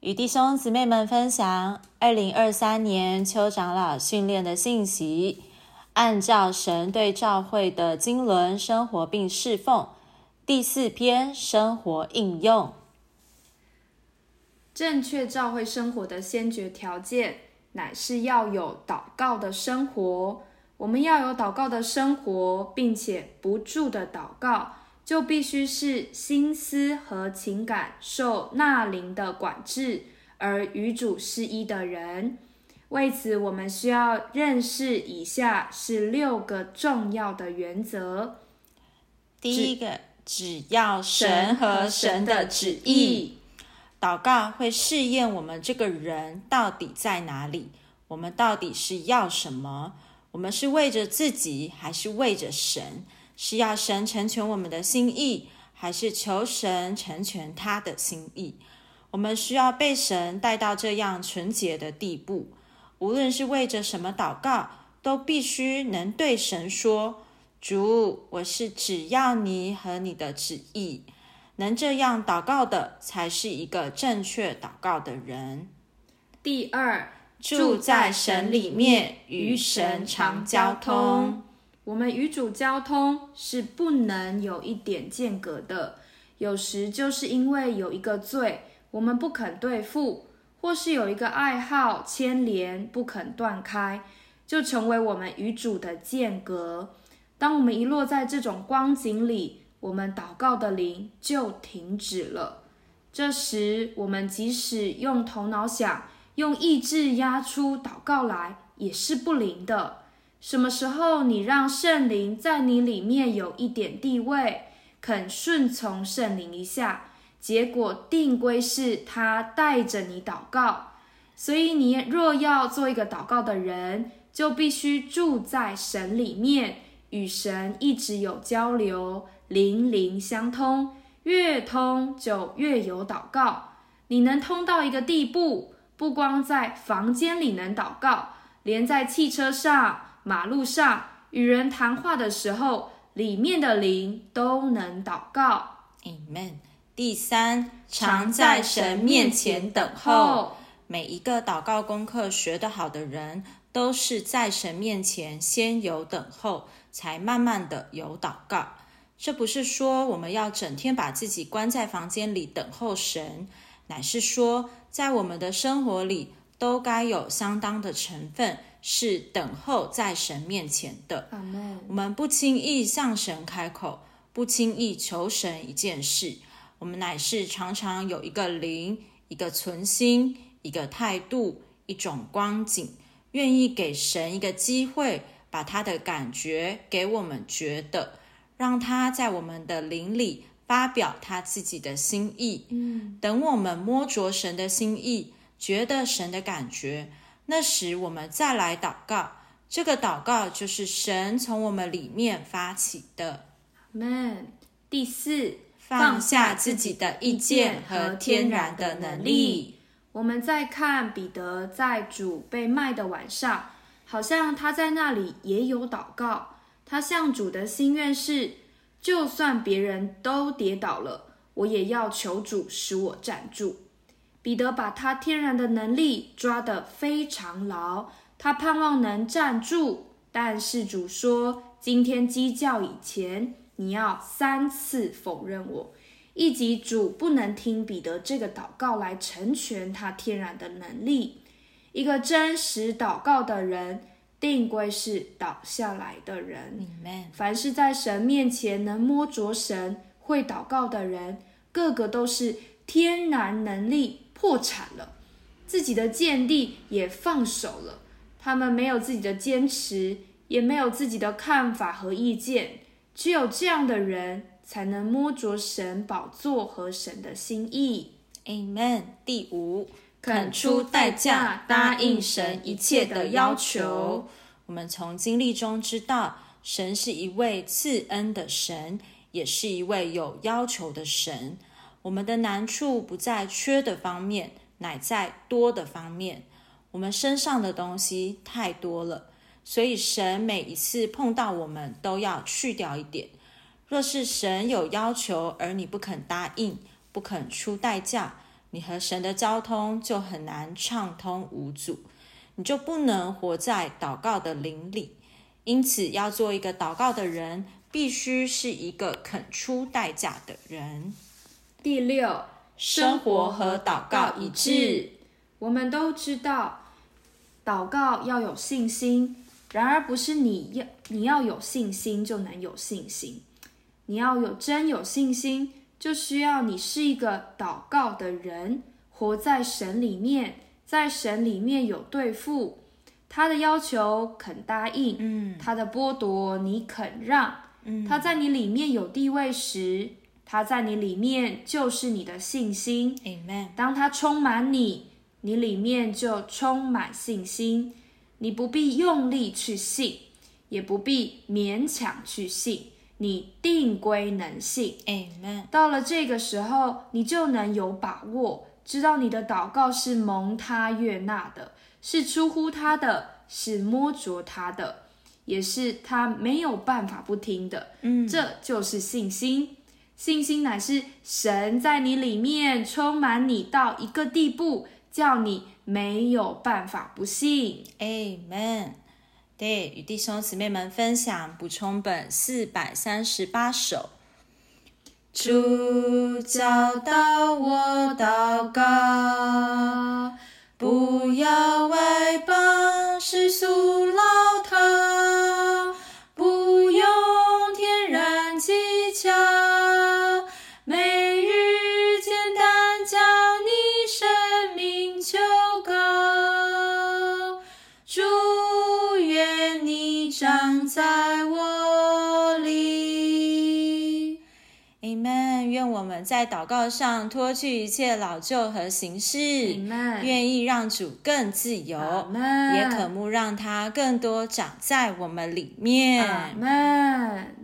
与弟兄姊妹们分享二零二三年邱长老训练的信息，按照神对教会的经纶生活并侍奉。第四篇生活应用，正确教会生活的先决条件，乃是要有祷告的生活。我们要有祷告的生活，并且不住的祷告。就必须是心思和情感受纳灵的管制，而与主是一的人。为此，我们需要认识以下是六个重要的原则。第一个，只要神和神的旨意。祷告会试验我们这个人到底在哪里，我们到底是要什么？我们是为着自己，还是为着神？是要神成全我们的心意，还是求神成全他的心意？我们需要被神带到这样纯洁的地步。无论是为着什么祷告，都必须能对神说：“主，我是只要你和你的旨意。”能这样祷告的，才是一个正确祷告的人。第二，住在神里面，与神常交通。我们与主交通是不能有一点间隔的，有时就是因为有一个罪，我们不肯对付，或是有一个爱好牵连不肯断开，就成为我们与主的间隔。当我们一落在这种光景里，我们祷告的灵就停止了。这时，我们即使用头脑想，用意志压出祷告来，也是不灵的。什么时候你让圣灵在你里面有一点地位，肯顺从圣灵一下，结果定归是他带着你祷告。所以你若要做一个祷告的人，就必须住在神里面，与神一直有交流，灵灵相通，越通就越有祷告。你能通到一个地步，不光在房间里能祷告，连在汽车上。马路上与人谈话的时候，里面的灵都能祷告。Amen。第三，常在神面前等候。每一个祷告功课学得好的人，都是在神面前先有等候，才慢慢的有祷告。这不是说我们要整天把自己关在房间里等候神，乃是说在我们的生活里都该有相当的成分。是等候在神面前的。我们不轻易向神开口，不轻易求神一件事。我们乃是常常有一个灵，一个存心，一个态度，一种光景，愿意给神一个机会，把他的感觉给我们觉得，让他在我们的灵里发表他自己的心意。嗯，等我们摸着神的心意，觉得神的感觉。那时我们再来祷告，这个祷告就是神从我们里面发起的。Man，第四，放下自己的意见和天然的能力。我们再看彼得在主被卖的晚上，好像他在那里也有祷告。他向主的心愿是：就算别人都跌倒了，我也要求主使我站住。彼得把他天然的能力抓得非常牢，他盼望能站住。但是主说：“今天鸡叫以前，你要三次否认我。”以及主不能听彼得这个祷告来成全他天然的能力。一个真实祷告的人，定归是倒下来的人。凡是在神面前能摸着神、会祷告的人，个个都是天然能力。破产了，自己的见地也放手了。他们没有自己的坚持，也没有自己的看法和意见。只有这样的人，才能摸着神宝座和神的心意。Amen。第五，肯出代价答应神一切的要求。我们从经历中知道，神是一位赐恩的神，也是一位有要求的神。我们的难处不在缺的方面，乃在多的方面。我们身上的东西太多了，所以神每一次碰到我们，都要去掉一点。若是神有要求，而你不肯答应，不肯出代价，你和神的交通就很难畅通无阻，你就不能活在祷告的灵里。因此，要做一个祷告的人，必须是一个肯出代价的人。第六，生活和祷告一致。我们都知道，祷告要有信心。然而，不是你要你要有信心就能有信心。你要有真有信心，就需要你是一个祷告的人，活在神里面，在神里面有对付他的要求肯答应，嗯，他的剥夺你肯让，嗯，他在你里面有地位时，他在你里面就是你的信心，Amen。当他充满你，你里面就充满信心。你不必用力去信，也不必勉强去信，你定归能信。Amen。到了这个时候，你就能有把握，知道你的祷告是蒙他悦纳的，是出乎他的，是摸着他的，也是他没有办法不听的。嗯，这就是信心。信心乃是神在你里面充满你到一个地步，叫你。没有办法不信，Amen。对，与弟兄姊妹们分享补充本四百三十八首。主教导我，Amen。愿我们在祷告上脱去一切老旧和形式，Amen。愿意让主更自由，Amen。也渴慕让他更多长在我们里面，Amen。